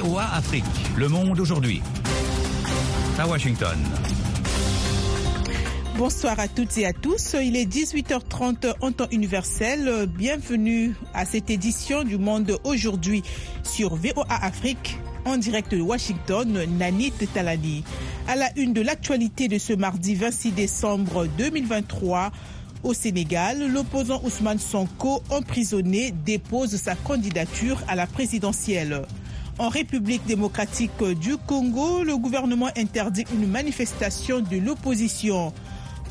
VOA Afrique. Le monde aujourd'hui. À Washington. Bonsoir à toutes et à tous. Il est 18h30 en temps universel. Bienvenue à cette édition du Monde aujourd'hui sur VOA Afrique en direct de Washington, Nanit Talani. À la une de l'actualité de ce mardi 26 décembre 2023, au Sénégal, l'opposant Ousmane Sonko, emprisonné, dépose sa candidature à la présidentielle. En République démocratique du Congo, le gouvernement interdit une manifestation de l'opposition.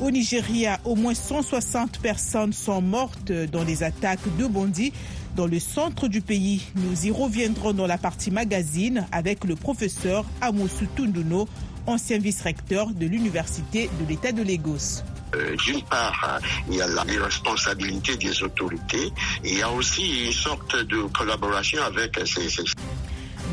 Au Nigeria, au moins 160 personnes sont mortes dans les attaques de Bondi dans le centre du pays. Nous y reviendrons dans la partie magazine avec le professeur Amosu Tunduno, ancien vice-recteur de l'Université de l'État de Lagos. Euh, D'une part, il y a la responsabilité des autorités il y a aussi une sorte de collaboration avec ces... ces...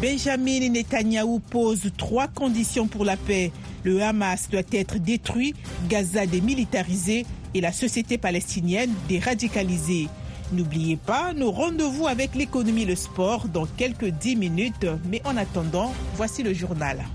Benjamin Netanyahou pose trois conditions pour la paix. Le Hamas doit être détruit, Gaza démilitarisé et la société palestinienne déradicalisée. N'oubliez pas nos rendez-vous avec l'économie et le sport dans quelques dix minutes. Mais en attendant, voici le journal.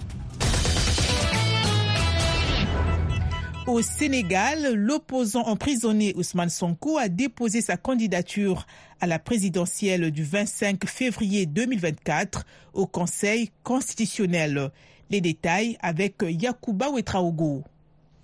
Au Sénégal, l'opposant emprisonné Ousmane Sonko a déposé sa candidature à la présidentielle du 25 février 2024 au Conseil constitutionnel. Les détails avec Yacouba Ouetraogo.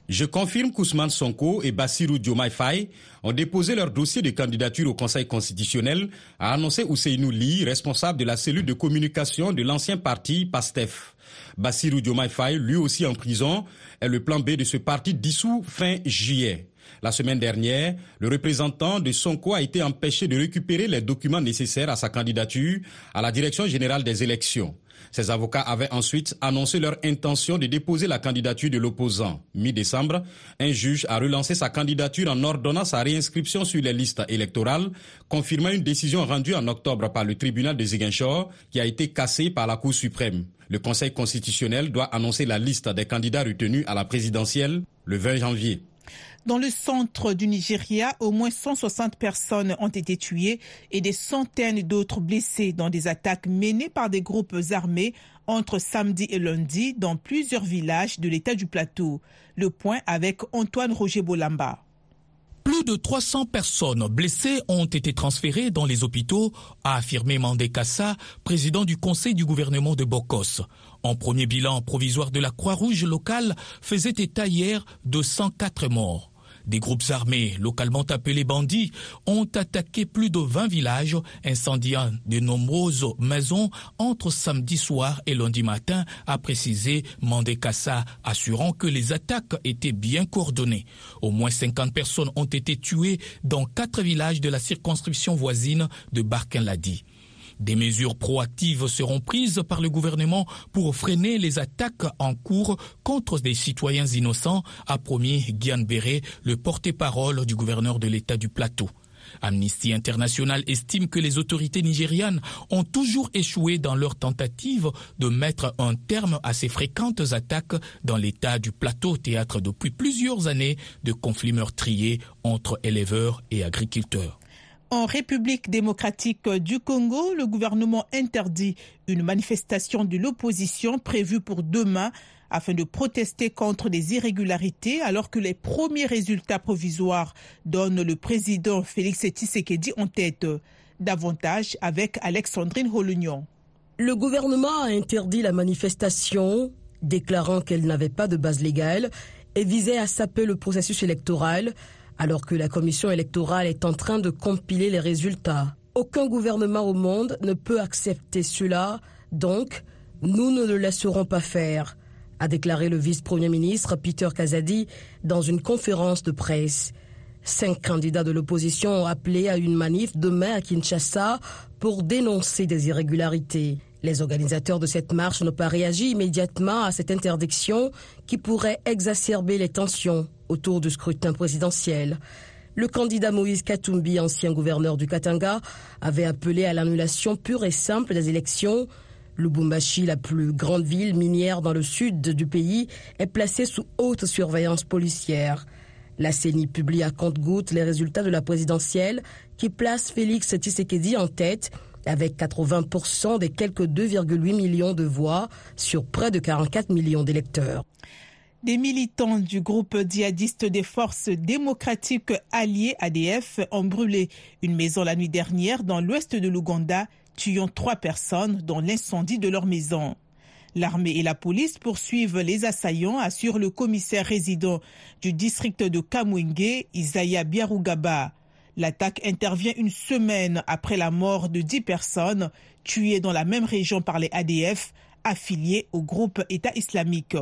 Je confirme qu'Ousmane Sonko et Bassirou Diomaye ont déposé leur dossier de candidature au Conseil constitutionnel, a annoncé Ousseinou Li, responsable de la cellule de communication de l'ancien parti PASTEF. Bassirou Diomaye Faye, lui aussi en prison, est le plan B de ce parti dissous fin juillet. La semaine dernière, le représentant de Sonko a été empêché de récupérer les documents nécessaires à sa candidature à la direction générale des élections. Ses avocats avaient ensuite annoncé leur intention de déposer la candidature de l'opposant. Mi-décembre, un juge a relancé sa candidature en ordonnant sa réinscription sur les listes électorales, confirmant une décision rendue en octobre par le tribunal de Ziguinchor qui a été cassée par la Cour suprême. Le Conseil constitutionnel doit annoncer la liste des candidats retenus à la présidentielle le 20 janvier. Dans le centre du Nigeria, au moins 160 personnes ont été tuées et des centaines d'autres blessées dans des attaques menées par des groupes armés entre samedi et lundi dans plusieurs villages de l'état du plateau. Le point avec Antoine Roger Bolamba. Plus de 300 personnes blessées ont été transférées dans les hôpitaux, a affirmé Mandé Kassa, président du conseil du gouvernement de Bokos. En premier bilan provisoire de la Croix-Rouge locale faisait état hier de 104 morts. Des groupes armés, localement appelés bandits, ont attaqué plus de 20 villages, incendiant de nombreuses maisons entre samedi soir et lundi matin, a précisé Mandekassa, assurant que les attaques étaient bien coordonnées. Au moins 50 personnes ont été tuées dans quatre villages de la circonscription voisine de Barkin-Ladi. Des mesures proactives seront prises par le gouvernement pour freiner les attaques en cours contre des citoyens innocents, a promis Guian Béré, le porte-parole du gouverneur de l'État du Plateau. Amnesty International estime que les autorités nigérianes ont toujours échoué dans leur tentative de mettre un terme à ces fréquentes attaques dans l'état du plateau théâtre depuis plusieurs années de conflits meurtriers entre éleveurs et agriculteurs. En République démocratique du Congo, le gouvernement interdit une manifestation de l'opposition prévue pour demain afin de protester contre les irrégularités alors que les premiers résultats provisoires donnent le président Félix Tshisekedi en tête. Davantage avec Alexandrine Holunion. Le gouvernement a interdit la manifestation, déclarant qu'elle n'avait pas de base légale et visait à saper le processus électoral alors que la commission électorale est en train de compiler les résultats. Aucun gouvernement au monde ne peut accepter cela, donc nous ne le laisserons pas faire, a déclaré le vice-premier ministre Peter Kazadi dans une conférence de presse. Cinq candidats de l'opposition ont appelé à une manif demain à Kinshasa pour dénoncer des irrégularités. Les organisateurs de cette marche n'ont pas réagi immédiatement à cette interdiction qui pourrait exacerber les tensions autour du scrutin présidentiel. Le candidat Moïse Katumbi, ancien gouverneur du Katanga, avait appelé à l'annulation pure et simple des élections. Lubumbashi, la plus grande ville minière dans le sud du pays, est placée sous haute surveillance policière. La CENI publie à compte-gouttes les résultats de la présidentielle qui place Félix Tshisekedi en tête avec 80% des quelques 2,8 millions de voix sur près de 44 millions d'électeurs. Des militants du groupe djihadiste des forces démocratiques alliées ADF ont brûlé une maison la nuit dernière dans l'ouest de l'Ouganda, tuant trois personnes dans l'incendie de leur maison. L'armée et la police poursuivent les assaillants, assure le commissaire résident du district de Kamwenge, Isaiah Biarugaba. L'attaque intervient une semaine après la mort de dix personnes tuées dans la même région par les ADF affiliés au groupe État islamique.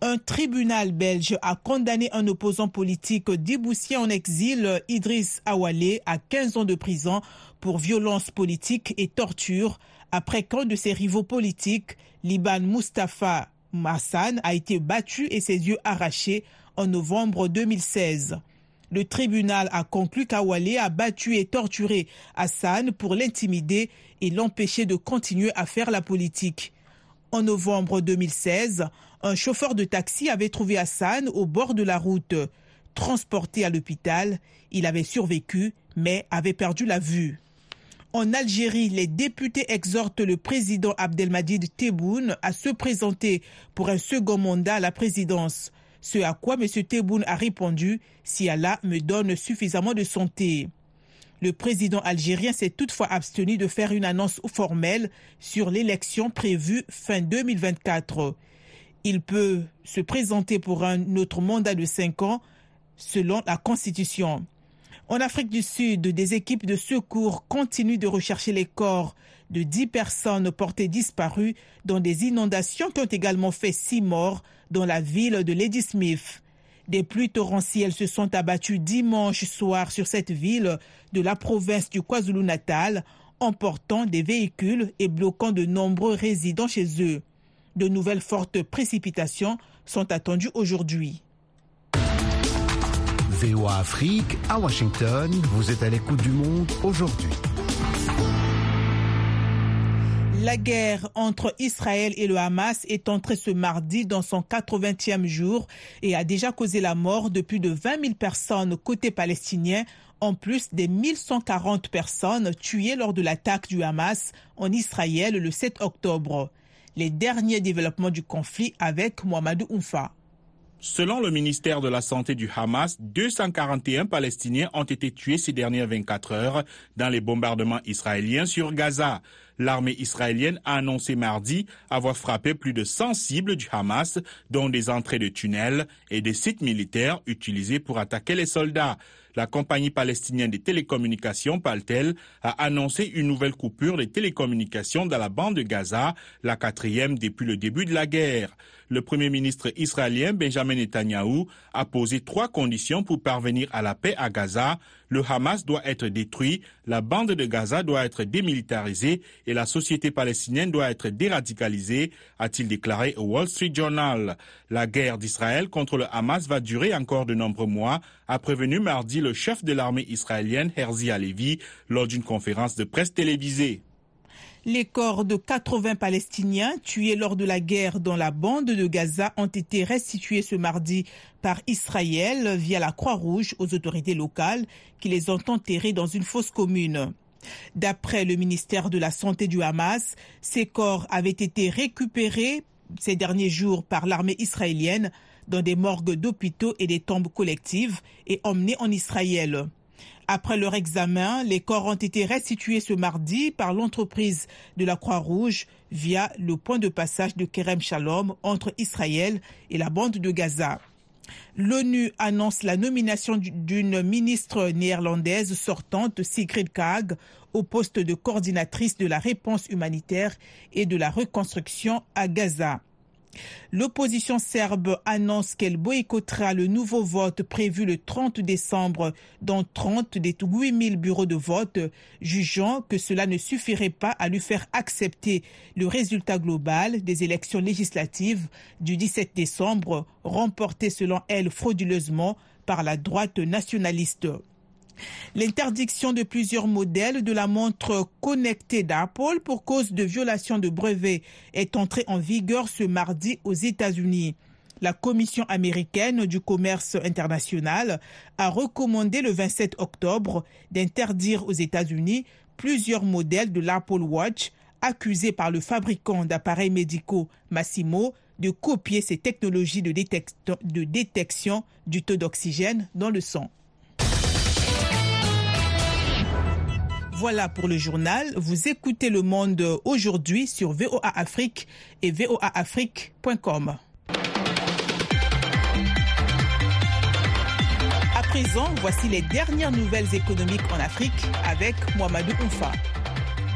Un tribunal belge a condamné un opposant politique déboussier en exil, Idriss Awale, à 15 ans de prison pour violence politique et torture après qu'un de ses rivaux politiques, Liban Mustafa Massan, a été battu et ses yeux arrachés en novembre 2016. Le tribunal a conclu qu'Awale a battu et torturé Hassan pour l'intimider et l'empêcher de continuer à faire la politique. En novembre 2016, un chauffeur de taxi avait trouvé Hassan au bord de la route. Transporté à l'hôpital, il avait survécu mais avait perdu la vue. En Algérie, les députés exhortent le président Abdelmadid Tebboune à se présenter pour un second mandat à la présidence. Ce à quoi M. Tebboune a répondu Si Allah me donne suffisamment de santé. Le président algérien s'est toutefois abstenu de faire une annonce formelle sur l'élection prévue fin 2024. Il peut se présenter pour un autre mandat de cinq ans selon la Constitution. En Afrique du Sud, des équipes de secours continuent de rechercher les corps de dix personnes portées disparues dans des inondations qui ont également fait six morts dans la ville de Ladysmith. Des pluies torrentielles se sont abattues dimanche soir sur cette ville de la province du KwaZulu-Natal, emportant des véhicules et bloquant de nombreux résidents chez eux. De nouvelles fortes précipitations sont attendues aujourd'hui. VOA Afrique, à Washington, vous êtes à l'écoute du monde aujourd'hui. La guerre entre Israël et le Hamas est entrée ce mardi dans son 80e jour et a déjà causé la mort de plus de 20 000 personnes côté palestinien, en plus des 1140 personnes tuées lors de l'attaque du Hamas en Israël le 7 octobre. Les derniers développements du conflit avec Mohamedou Oumfa. Selon le ministère de la Santé du Hamas, 241 Palestiniens ont été tués ces dernières 24 heures dans les bombardements israéliens sur Gaza. L'armée israélienne a annoncé mardi avoir frappé plus de 100 cibles du Hamas, dont des entrées de tunnels et des sites militaires utilisés pour attaquer les soldats. La compagnie palestinienne des télécommunications, Paltel, a annoncé une nouvelle coupure des télécommunications dans la bande de Gaza, la quatrième depuis le début de la guerre. Le premier ministre israélien Benjamin Netanyahu a posé trois conditions pour parvenir à la paix à Gaza. Le Hamas doit être détruit, la bande de Gaza doit être démilitarisée et la société palestinienne doit être déradicalisée, a-t-il déclaré au Wall Street Journal. La guerre d'Israël contre le Hamas va durer encore de nombreux mois, a prévenu mardi le chef de l'armée israélienne Herzi Alevi lors d'une conférence de presse télévisée. Les corps de 80 Palestiniens tués lors de la guerre dans la bande de Gaza ont été restitués ce mardi par Israël via la Croix-Rouge aux autorités locales qui les ont enterrés dans une fosse commune. D'après le ministère de la Santé du Hamas, ces corps avaient été récupérés ces derniers jours par l'armée israélienne dans des morgues d'hôpitaux et des tombes collectives et emmenés en Israël. Après leur examen, les corps ont été restitués ce mardi par l'entreprise de la Croix-Rouge via le point de passage de Kerem Shalom entre Israël et la bande de Gaza. L'ONU annonce la nomination d'une ministre néerlandaise sortante, Sigrid Kaag, au poste de coordinatrice de la réponse humanitaire et de la reconstruction à Gaza. L'opposition serbe annonce qu'elle boycottera le nouveau vote prévu le 30 décembre dans 30 des 8000 bureaux de vote, jugeant que cela ne suffirait pas à lui faire accepter le résultat global des élections législatives du 17 décembre, remportées selon elle frauduleusement par la droite nationaliste. L'interdiction de plusieurs modèles de la montre connectée d'Apple pour cause de violation de brevets est entrée en vigueur ce mardi aux États-Unis. La Commission américaine du commerce international a recommandé le 27 octobre d'interdire aux États-Unis plusieurs modèles de l'Apple Watch accusés par le fabricant d'appareils médicaux Massimo de copier ces technologies de détection du taux d'oxygène dans le sang. Voilà pour le journal. Vous écoutez Le Monde aujourd'hui sur VOA Afrique et voaafrique.com. À présent, voici les dernières nouvelles économiques en Afrique avec Mohamedou Oufa.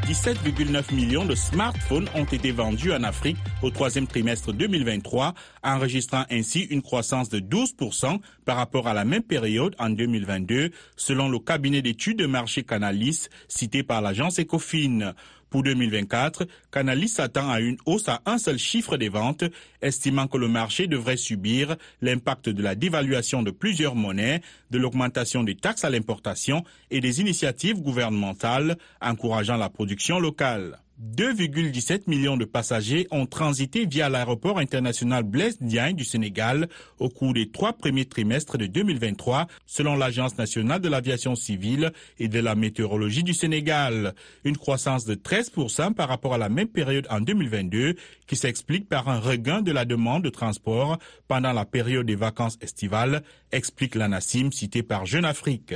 17,9 millions de smartphones ont été vendus en Afrique au troisième trimestre 2023, enregistrant ainsi une croissance de 12% par rapport à la même période en 2022, selon le cabinet d'études de marché Canalis cité par l'agence Ecofin. Pour 2024, Canalis s'attend à une hausse à un seul chiffre des ventes, estimant que le marché devrait subir l'impact de la dévaluation de plusieurs monnaies, de l'augmentation des taxes à l'importation et des initiatives gouvernementales encourageant la production locale. 2,17 millions de passagers ont transité via l'aéroport international Blaise Diagne du Sénégal au cours des trois premiers trimestres de 2023, selon l'Agence nationale de l'aviation civile et de la météorologie du Sénégal. Une croissance de 13% par rapport à la même période en 2022, qui s'explique par un regain de la demande de transport pendant la période des vacances estivales, explique l'ANASIM cité par Jeune Afrique.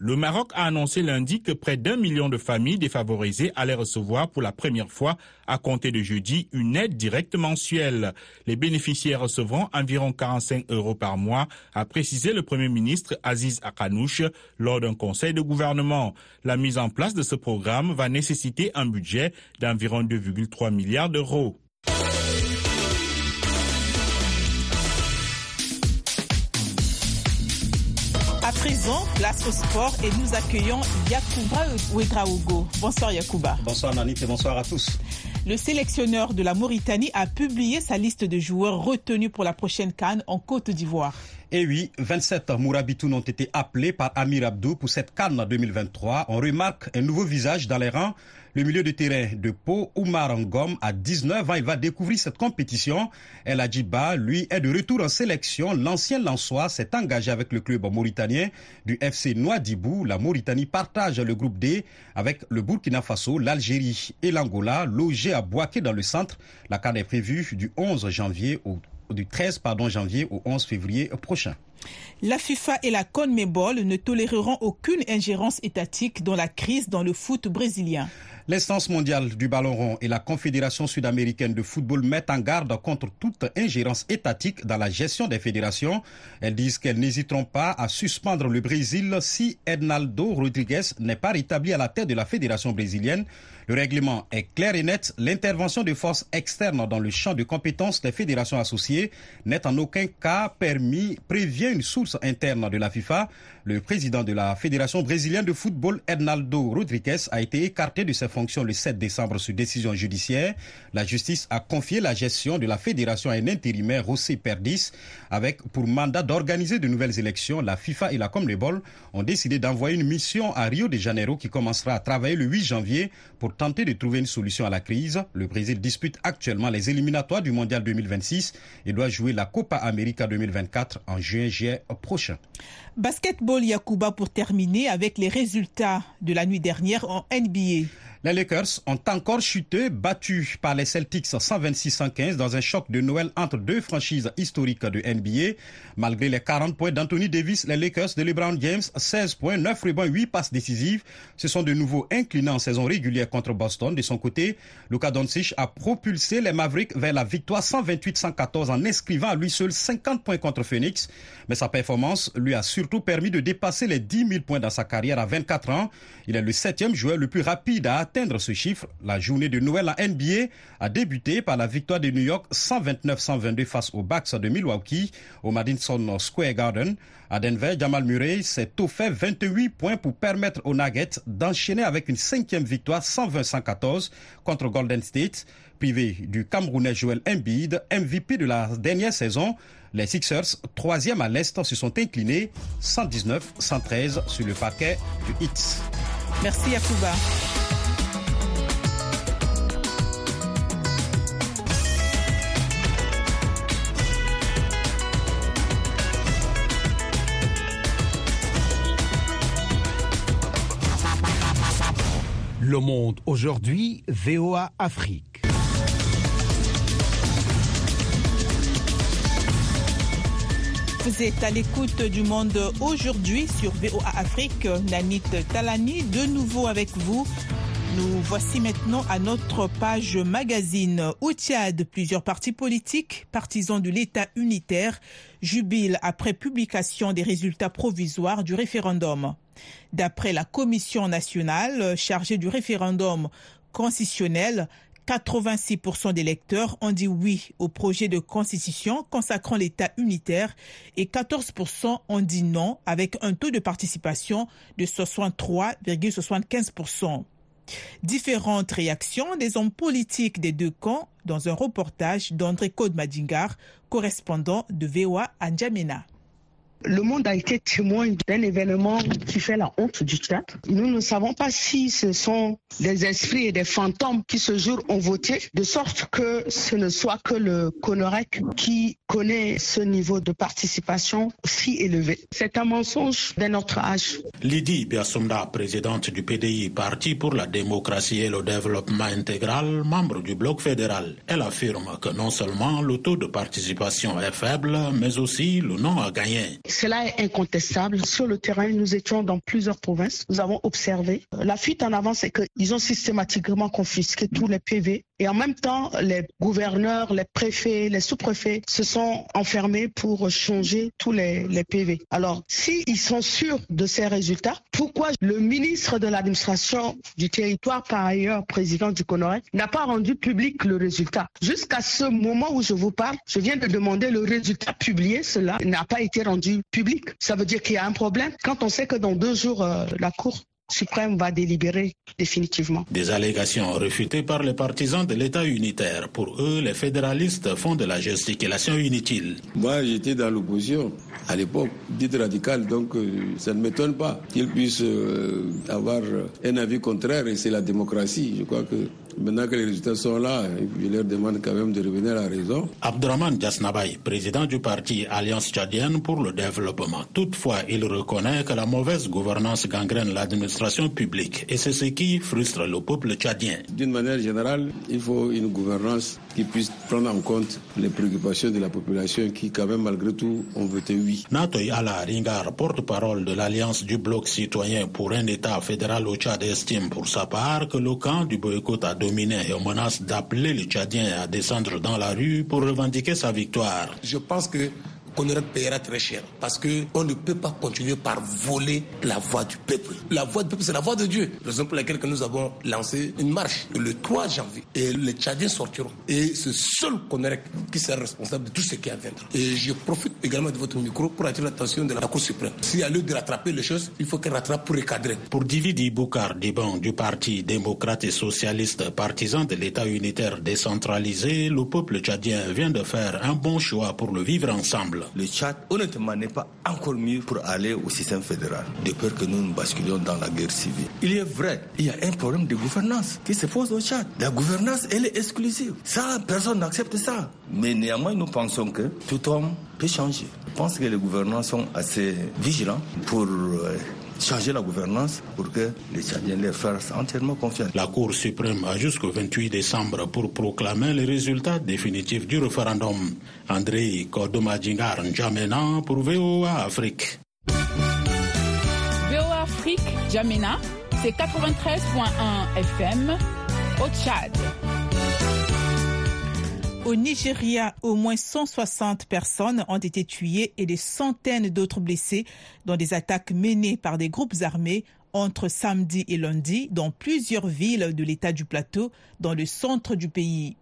Le Maroc a annoncé lundi que près d'un million de familles défavorisées allaient recevoir pour la première fois à compter de jeudi une aide directe mensuelle. Les bénéficiaires recevront environ 45 euros par mois, a précisé le Premier ministre Aziz Akanouche lors d'un conseil de gouvernement. La mise en place de ce programme va nécessiter un budget d'environ 2,3 milliards d'euros. Place au sport et nous accueillons Yakuba Ouedraogo. Bonsoir Yakuba. Bonsoir Nanit et bonsoir à tous. Le sélectionneur de la Mauritanie a publié sa liste de joueurs retenus pour la prochaine Cannes en Côte d'Ivoire. Et oui, 27 Mourabitoun ont été appelés par Amir Abdou pour cette Cannes 2023. On remarque un nouveau visage dans les rangs le milieu de terrain de Pau, Oumar Ngom, à 19 ans, il va découvrir cette compétition. El Adjiba, lui, est de retour en sélection. L'ancien Lançois s'est engagé avec le club mauritanien du FC Noadibou. La Mauritanie partage le groupe D avec le Burkina Faso, l'Algérie et l'Angola, logés à Boaké dans le centre. La CAN est prévue du 11 janvier au du 13 pardon, janvier au 11 février prochain. La FIFA et la CONMEBOL ne toléreront aucune ingérence étatique dans la crise dans le foot brésilien. L'instance mondiale du ballon rond et la Confédération sud-américaine de football mettent en garde contre toute ingérence étatique dans la gestion des fédérations. Elles disent qu'elles n'hésiteront pas à suspendre le Brésil si Ednaldo Rodriguez n'est pas rétabli à la tête de la fédération brésilienne. Le règlement est clair et net. L'intervention de forces externes dans le champ de compétences des fédérations associées n'est en aucun cas permis, prévient une source interne de la FIFA. Le président de la Fédération brésilienne de football, Hernaldo Rodriguez, a été écarté de ses fonctions le 7 décembre sur décision judiciaire. La justice a confié la gestion de la fédération à un intérimaire, José Perdis, avec pour mandat d'organiser de nouvelles élections. La FIFA et la Comlebol ont décidé d'envoyer une mission à Rio de Janeiro qui commencera à travailler le 8 janvier pour tenter de trouver une solution à la crise. Le Brésil dispute actuellement les éliminatoires du Mondial 2026 et doit jouer la Copa América 2024 en juin-juillet prochain. Basketball Yakuba pour terminer avec les résultats de la nuit dernière en NBA. Les Lakers ont encore chuté, battus par les Celtics 126-115 dans un choc de Noël entre deux franchises historiques de NBA. Malgré les 40 points d'Anthony Davis, les Lakers de LeBron James, 16 points, 9 rebonds, 8 passes décisives, se sont de nouveau inclinés en saison régulière contre Boston. De son côté, Luka Doncic a propulsé les Mavericks vers la victoire 128-114 en inscrivant à lui seul 50 points contre Phoenix. Mais sa performance lui a surtout permis de dépasser les 10 000 points dans sa carrière à 24 ans. Il est le septième joueur le plus rapide à atteindre ce chiffre. La journée de Noël à NBA a débuté par la victoire de New York 129-122 face aux Bucks de Milwaukee au Madison Square Garden. À Denver, Jamal Murray s'est offert 28 points pour permettre aux Nuggets d'enchaîner avec une cinquième victoire 120-114 contre Golden State. Privé du Camerounais Joel Embiid, MVP de la dernière saison, les Sixers, troisième à l'Est, se sont inclinés 119-113 sur le parquet du Heat. Merci Yakuba. Le Monde aujourd'hui, VOA Afrique. Vous êtes à l'écoute du monde aujourd'hui sur VOA Afrique. Nanit Talani, de nouveau avec vous. Nous voici maintenant à notre page magazine. Au Tchad, plusieurs partis politiques, partisans de l'État unitaire, jubilent après publication des résultats provisoires du référendum. D'après la Commission nationale chargée du référendum constitutionnel, 86% des électeurs ont dit oui au projet de constitution consacrant l'État unitaire et 14% ont dit non avec un taux de participation de 63,75%. Différentes réactions des hommes politiques des deux camps dans un reportage d'André Code-Madingar, correspondant de VOA à. Le monde a été témoin d'un événement qui fait la honte du Tchad. Nous ne savons pas si ce sont des esprits et des fantômes qui ce jour ont voté, de sorte que ce ne soit que le Conorec qui connaît ce niveau de participation si élevé. C'est un mensonge de notre âge. Lydie Biasumda, présidente du PDI, Parti pour la démocratie et le développement intégral, membre du bloc fédéral, elle affirme que non seulement le taux de participation est faible, mais aussi le non a gagné. Cela est incontestable. Sur le terrain, nous étions dans plusieurs provinces. Nous avons observé. La fuite en avant, c'est qu'ils ont systématiquement confisqué tous les PV. Et en même temps, les gouverneurs, les préfets, les sous-préfets se sont enfermés pour changer tous les, les PV. Alors, s'ils sont sûrs de ces résultats, pourquoi le ministre de l'administration du territoire, par ailleurs président du Conorec, n'a pas rendu public le résultat? Jusqu'à ce moment où je vous parle, je viens de demander le résultat publié. Cela n'a pas été rendu public. Ça veut dire qu'il y a un problème. Quand on sait que dans deux jours, euh, la Cour suprême va délibérer définitivement. Des allégations réfutées par les partisans de l'État unitaire. Pour eux, les fédéralistes font de la gesticulation inutile. Moi, j'étais dans l'opposition à l'époque, dite radicale, donc euh, ça ne m'étonne pas qu'ils puissent euh, avoir un avis contraire et c'est la démocratie. Je crois que Maintenant que les résultats sont là, je leur demande quand même de revenir à la raison. Abdurrahman Jasnabaye, président du parti Alliance tchadienne pour le développement. Toutefois, il reconnaît que la mauvaise gouvernance gangrène l'administration publique et c'est ce qui frustre le peuple tchadien. D'une manière générale, il faut une gouvernance qui puisse prendre en compte les préoccupations de la population qui, quand même, malgré tout, ont voté oui. Natoy Ala Ringar, porte-parole de l'Alliance du bloc citoyen pour un État fédéral au Tchad, estime pour sa part que le camp du boycott a dominé et menace d'appeler les Tchadiens à descendre dans la rue pour revendiquer sa victoire. Je pense que qu'on payera très cher. Parce qu'on ne peut pas continuer par voler la voix du peuple. La voix du peuple, c'est la voix de Dieu. Raison pour laquelle que nous avons lancé une marche le 3 janvier. Et les Tchadiens sortiront. Et c'est seul Konerek qui sera responsable de tout ce qui viendra. Et je profite également de votre micro pour attirer l'attention de la Cour suprême. Si à lieu de rattraper les choses, il faut qu'elle rattrape pour recadrer. Pour Dividi Boukar Diban du Parti démocrate et socialiste, partisan de l'État unitaire décentralisé, le peuple tchadien vient de faire un bon choix pour le vivre ensemble le Tchad, honnêtement, n'est pas encore mieux pour aller au système fédéral, de peur que nous nous basculions dans la guerre civile. Il est vrai, il y a un problème de gouvernance qui se pose au Tchad. La gouvernance, elle est exclusive. Ça, personne n'accepte ça. Mais néanmoins, nous pensons que tout homme peut changer. Je pense que les gouvernants sont assez vigilants pour euh, changer la gouvernance pour que les Tchadiens leur fassent entièrement confiance. La Cour suprême a jusqu'au 28 décembre pour proclamer les résultats définitifs du référendum. André Kodomadjingar N'Djamena pour VOA Afrique. VOA Afrique, Djamena, c'est 93.1 FM au Tchad. Au Nigeria, au moins 160 personnes ont été tuées et des centaines d'autres blessées dans des attaques menées par des groupes armés entre samedi et lundi dans plusieurs villes de l'État du Plateau dans le centre du pays.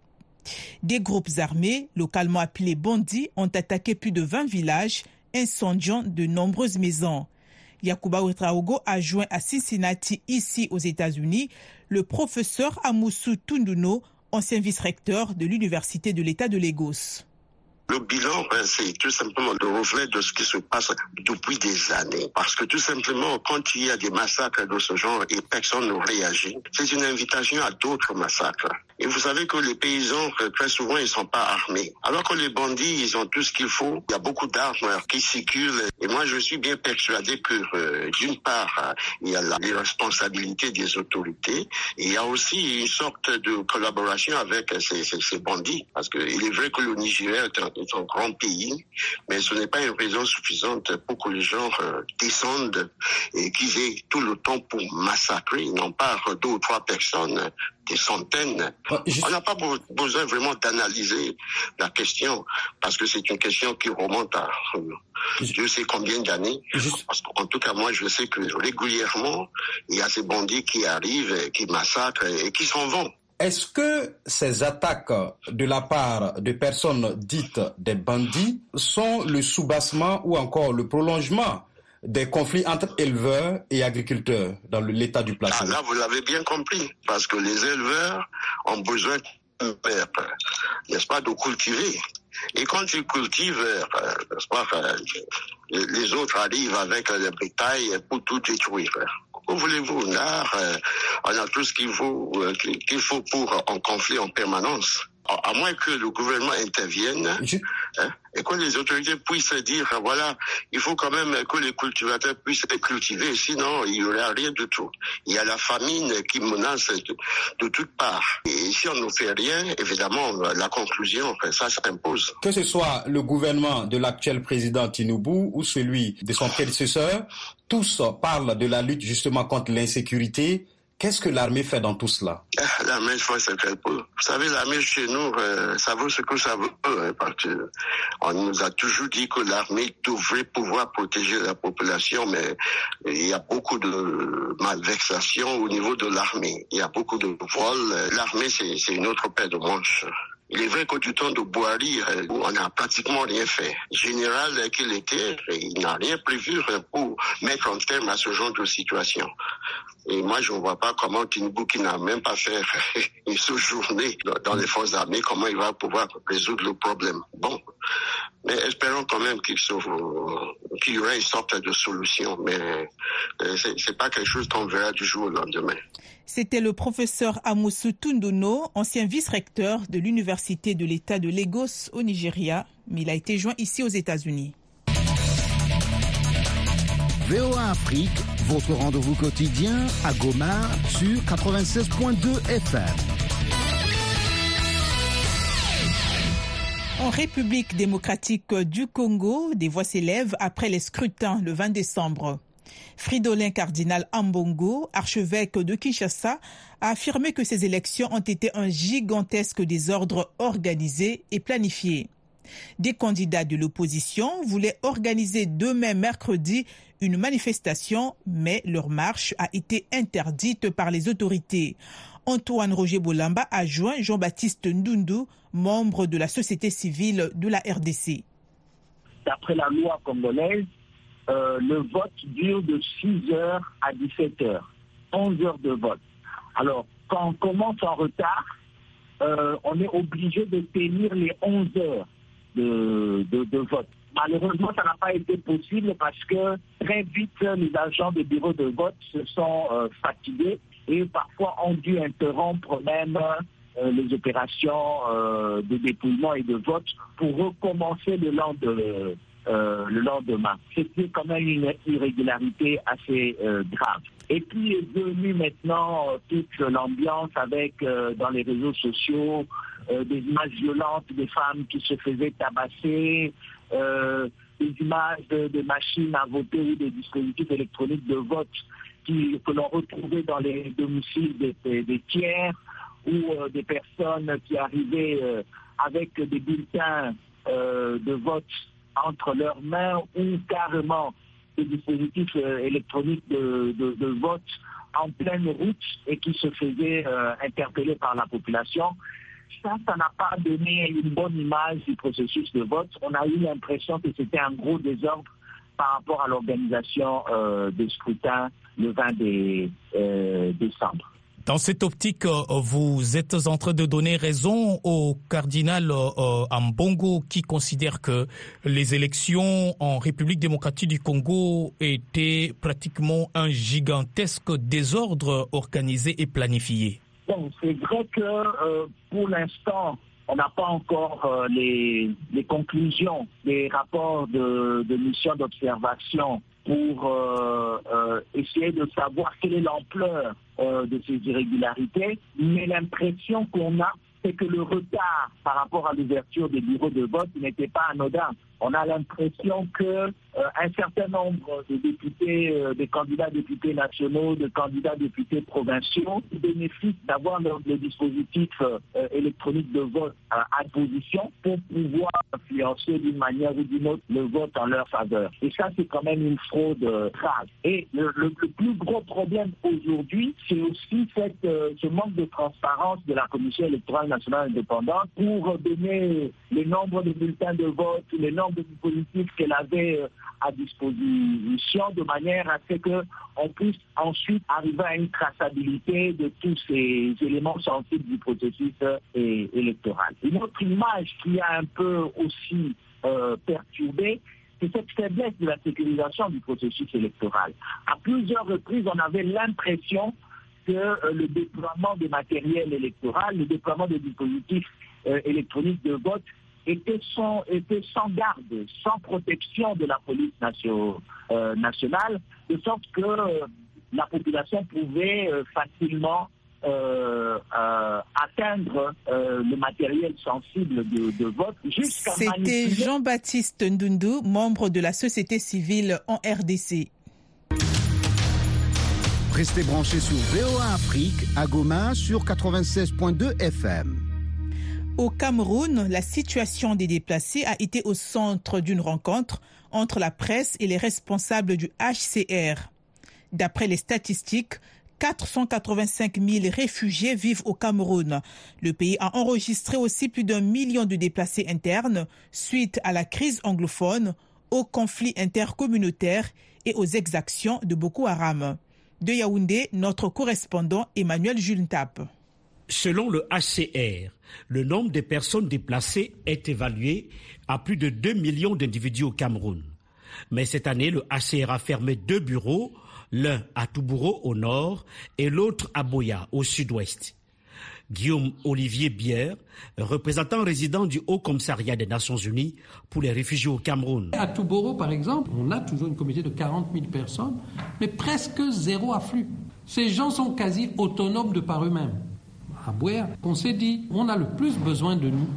Des groupes armés, localement appelés bandits, ont attaqué plus de 20 villages, incendiant de nombreuses maisons. Yakuba Ouetraogo a joint à Cincinnati, ici aux États-Unis, le professeur Amoussou Tunduno, ancien vice-recteur de l'Université de l'État de Lagos. Le bilan, ben, c'est tout simplement le reflet de ce qui se passe depuis des années. Parce que tout simplement, quand il y a des massacres de ce genre et personne ne réagit, c'est une invitation à d'autres massacres. Et vous savez que les paysans, très souvent, ils sont pas armés. Alors que les bandits, ils ont tout ce qu'il faut. Il y a beaucoup d'armes qui circulent. Et moi, je suis bien persuadé que, euh, d'une part, il y a la responsabilité des autorités. Il y a aussi une sorte de collaboration avec ces bandits. Parce qu'il est vrai que le Nigeria est un, est un, grand pays, mais ce n'est pas une raison suffisante pour que les gens euh, descendent et qu'ils aient tout le temps pour massacrer, non pas deux ou trois personnes des centaines. On n'a pas besoin vraiment d'analyser la question parce que c'est une question qui remonte à je sais combien d'années. Parce qu'en tout cas, moi, je sais que régulièrement, il y a ces bandits qui arrivent, qui massacrent et qui s'en vont. Est-ce que ces attaques de la part de personnes dites des bandits sont le soubassement ou encore le prolongement des conflits entre éleveurs et agriculteurs dans l'état du placement? Ah, là, vous l'avez bien compris, parce que les éleveurs ont besoin n'est-ce pas, de cultiver. Et quand ils cultivent, n'est-ce pas, les autres arrivent avec le bétail pour tout détruire. Que voulez-vous Là, on a tout ce qu'il faut, qu'il faut pour un conflit en permanence? À moins que le gouvernement intervienne hein, et que les autorités puissent dire, voilà, il faut quand même que les cultivateurs puissent être cultivés, sinon il n'y aura rien du tout. Il y a la famine qui menace de, de toutes parts. Et si on ne fait rien, évidemment, la conclusion, ça s'impose. Que ce soit le gouvernement de l'actuel président Tinubu ou celui de son prédécesseur, tous parlent de la lutte justement contre l'insécurité Qu'est-ce que l'armée fait dans tout cela? L'armée fait ce qu'elle peut. Vous savez, l'armée chez nous, euh, ça vaut ce que ça veut. Hein, parce que on nous a toujours dit que l'armée devrait pouvoir protéger la population, mais il y a beaucoup de malversations au niveau de l'armée. Il y a beaucoup de vols. L'armée, c'est une autre paire de manches. Il est vrai qu'au du temps de Boari, on n'a pratiquement rien fait. Général qu'il était, il n'a rien prévu pour mettre en terme à ce genre de situation. Et moi, je ne vois pas comment Tinubu, qui n'a même pas fait une journée dans les forces armées, comment il va pouvoir résoudre le problème. Bon, mais espérons quand même qu'il qu y aura une sorte de solution. Mais c'est pas quelque chose qu'on verra du jour au lendemain. C'était le professeur Amusu Tunduno, ancien vice-recteur de l'Université de l'État de Lagos au Nigeria, mais il a été joint ici aux États-Unis. VOA Afrique, votre rendez-vous quotidien à Goma sur 96.2 FM. En République démocratique du Congo, des voix s'élèvent après les scrutins le 20 décembre. Fridolin Cardinal Ambongo, archevêque de Kinshasa, a affirmé que ces élections ont été un gigantesque désordre organisé et planifié. Des candidats de l'opposition voulaient organiser demain mercredi une manifestation, mais leur marche a été interdite par les autorités. Antoine Roger Bolamba a joint Jean-Baptiste Ndundu, membre de la société civile de la RDC. D'après la loi congolaise, euh, le vote dure de 6 heures à 17 heures, 11 heures de vote. Alors, quand on commence en retard, euh, on est obligé de tenir les 11 heures de, de, de vote. Malheureusement, ça n'a pas été possible parce que très vite, les agents des bureaux de vote se sont euh, fatigués et parfois ont dû interrompre même euh, les opérations de dépouillement et de vote pour recommencer le lendemain. Euh, le lendemain. C'était quand même une irrégularité assez grave. Et puis est venue maintenant toute l'ambiance avec dans les réseaux sociaux des images violentes des femmes qui se faisaient tabasser, euh, des images de, machines à voter ou des dispositifs électroniques de vote qui, que l'on retrouvait dans les domiciles des, tiers ou euh, des personnes qui arrivaient euh, avec des bulletins de vote entre leurs mains ou carrément des dispositifs électroniques de, vote en pleine route et qui se faisaient interpeller par la population ça, ça n'a pas donné une bonne image du processus de vote. On a eu l'impression que c'était un gros désordre par rapport à l'organisation euh, des scrutins le 20 des, euh, décembre. Dans cette optique, euh, vous êtes en train de donner raison au cardinal euh, Ambongo qui considère que les élections en République démocratique du Congo étaient pratiquement un gigantesque désordre organisé et planifié. Bon, c'est vrai que euh, pour l'instant, on n'a pas encore les, conclusions des rapports de, de mission d'observation pour euh, euh, essayer de savoir quelle est l'ampleur euh, de ces irrégularités, mais l'impression qu'on a, c'est que le retard par rapport à l'ouverture des bureaux de vote n'était pas anodin on a l'impression que euh, un certain nombre de députés, euh, des candidats députés nationaux, de candidats députés provinciaux bénéficient d'avoir le, dispositif euh, électronique de vote à, position pour pouvoir influencer d'une manière ou d'une autre le vote en leur faveur. Et ça, c'est quand même une fraude grave. Et le, plus gros problème aujourd'hui, c'est aussi cette, ce manque de transparence de la Commission électorale nationale indépendante pour donner les nombres de bulletins de vote, les nombres de dispositifs qu'elle avait euh, à disposition de manière à ce qu'on puisse ensuite arriver à une traçabilité de tous ces éléments sensibles du processus euh, électoral. Une autre image qui a un peu aussi euh, perturbé, c'est cette faiblesse de la sécurisation du processus électoral. À plusieurs reprises, on avait l'impression que le déploiement des matériels électoraux, le déploiement des dispositifs électroniques de vote était sans, sans garde, sans protection de la police euh, nationale, de sorte que euh, la population pouvait euh, facilement atteindre le matériel sensible de, vote jusqu'à C'était Jean-Baptiste Ndundu, membre de la société civile en RDC. Restez branchés sur VOA Afrique à Goma sur 96.2 FM. Au Cameroun, la situation des déplacés a été au centre d'une rencontre entre la presse et les responsables du HCR. D'après les statistiques, 485 000 réfugiés vivent au Cameroun. Le pays a enregistré aussi plus d'un million de déplacés internes suite à la crise anglophone, aux conflits intercommunautaires et aux exactions de Boko Haram. De Yaoundé, notre correspondant Emmanuel Juntap. Selon le HCR, le nombre de personnes déplacées est évalué à plus de 2 millions d'individus au Cameroun. Mais cette année, le HCR a fermé deux bureaux, l'un à Toubouro au nord et l'autre à Boya au sud-ouest. Guillaume Olivier Bière, représentant résident du Haut Commissariat des Nations Unies pour les réfugiés au Cameroun. À Toubouro, par exemple, on a toujours une communauté de 40 000 personnes, mais presque zéro afflux. Ces gens sont quasi autonomes de par eux-mêmes à on s'est dit, on a le plus besoin de nous,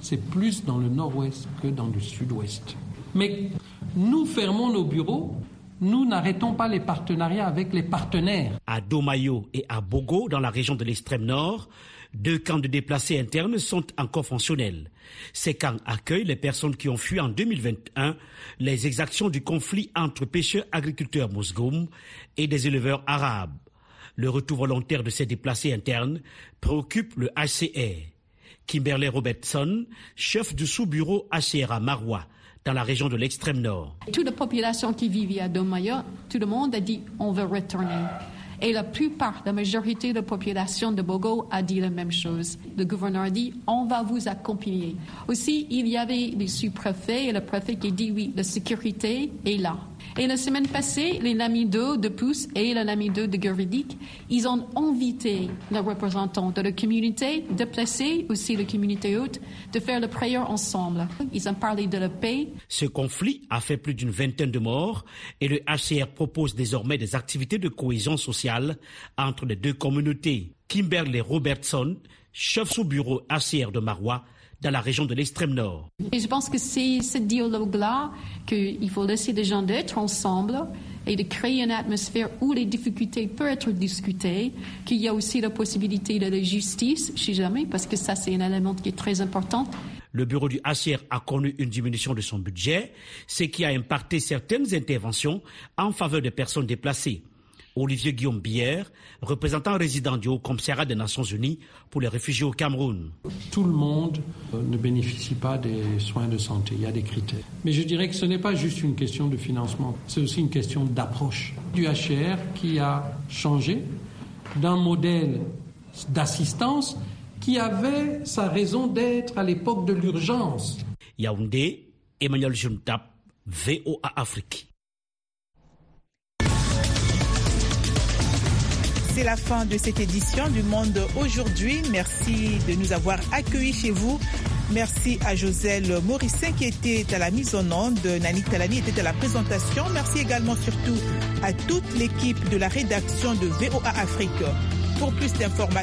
c'est plus dans le nord-ouest que dans le sud-ouest. Mais nous fermons nos bureaux, nous n'arrêtons pas les partenariats avec les partenaires. À Domayo et à Bogo, dans la région de l'extrême nord, deux camps de déplacés internes sont encore fonctionnels. Ces camps accueillent les personnes qui ont fui en 2021 les exactions du conflit entre pêcheurs agriculteurs mosgoum et des éleveurs arabes. Le retour volontaire de ces déplacés internes préoccupe le HCR. Kimberley Robertson, chef du sous-bureau HCR à Marois, dans la région de l'extrême nord. Toute la population qui vivait à Domaya, tout le monde a dit on veut retourner. Et la plupart, la majorité de la population de Bogo a dit la même chose. Le gouverneur a dit, on va vous accompagner. Aussi, il y avait les sous-préfets et le préfet qui dit, oui, la sécurité est là. Et la semaine passée, les Namido de Pousse et les Namido de Gervidik, ils ont invité les représentants de la communauté, de placer aussi la communauté haute, de faire la prière ensemble. Ils ont parlé de la paix. Ce conflit a fait plus d'une vingtaine de morts et le HCR propose désormais des activités de cohésion sociale entre les deux communautés. Kimberley Robertson, chef sous-bureau HCR de Marois, dans la région de l'extrême nord. Et je pense que c'est ce dialogue-là qu'il faut laisser les gens d'être ensemble et de créer une atmosphère où les difficultés peuvent être discutées, qu'il y a aussi la possibilité de la justice, si jamais, parce que ça c'est un élément qui est très important. Le bureau du HCR a connu une diminution de son budget, ce qui a impacté certaines interventions en faveur des personnes déplacées. Olivier Guillaume Bière, représentant résident du Haut Commissariat des Nations Unies pour les réfugiés au Cameroun. Tout le monde euh, ne bénéficie pas des soins de santé, il y a des critères. Mais je dirais que ce n'est pas juste une question de financement, c'est aussi une question d'approche du HR qui a changé d'un modèle d'assistance qui avait sa raison d'être à l'époque de l'urgence. Yaoundé, Emmanuel Juntap, VOA Afrique. C'est la fin de cette édition du Monde aujourd'hui. Merci de nous avoir accueillis chez vous. Merci à Joselle Morissin qui était à la mise en onde. Nani Talani était à la présentation. Merci également surtout à toute l'équipe de la rédaction de VOA Afrique. Pour plus d'informations,